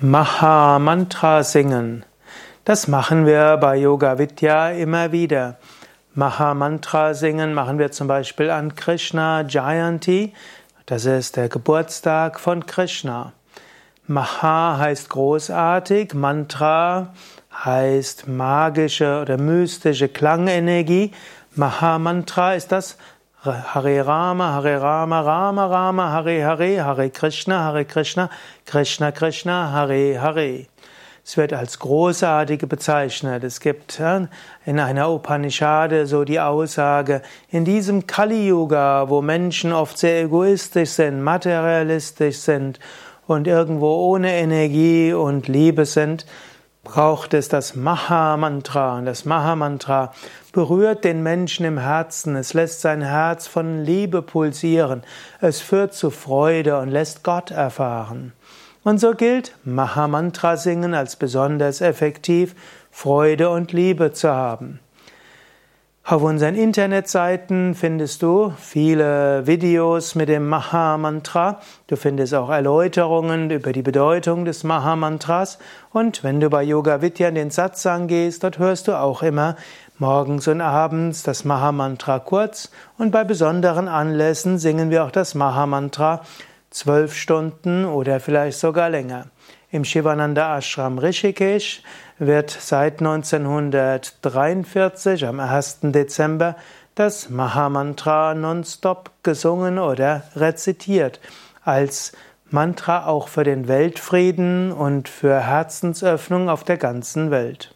Maha Mantra singen. Das machen wir bei Yoga Vidya immer wieder. Maha Mantra singen machen wir zum Beispiel an Krishna Jayanti. Das ist der Geburtstag von Krishna. Maha heißt großartig, Mantra heißt magische oder mystische Klangenergie. Maha Mantra ist das Hare Rama, Hare Rama, Rama Rama, Hare Hare, Hare Krishna, Hare Krishna, Krishna Krishna, Hare Hare. Es wird als großartige bezeichnet. Es gibt in einer Upanishade so die Aussage, in diesem Kali-Yuga, wo Menschen oft sehr egoistisch sind, materialistisch sind und irgendwo ohne Energie und Liebe sind, braucht es das Maha-Mantra. Und das Maha-Mantra berührt den Menschen im Herzen. Es lässt sein Herz von Liebe pulsieren. Es führt zu Freude und lässt Gott erfahren. Und so gilt Maha-Mantra singen als besonders effektiv, Freude und Liebe zu haben. Auf unseren Internetseiten findest du viele Videos mit dem Maha-Mantra. Du findest auch Erläuterungen über die Bedeutung des Maha-Mantras. Und wenn du bei Yoga Vidya in den Satsang gehst, dort hörst du auch immer morgens und abends das Maha-Mantra kurz. Und bei besonderen Anlässen singen wir auch das Maha-Mantra zwölf Stunden oder vielleicht sogar länger. Im Shivananda Ashram Rishikesh wird seit 1943 am 1. Dezember das Mahamantra nonstop gesungen oder rezitiert als Mantra auch für den Weltfrieden und für Herzensöffnung auf der ganzen Welt.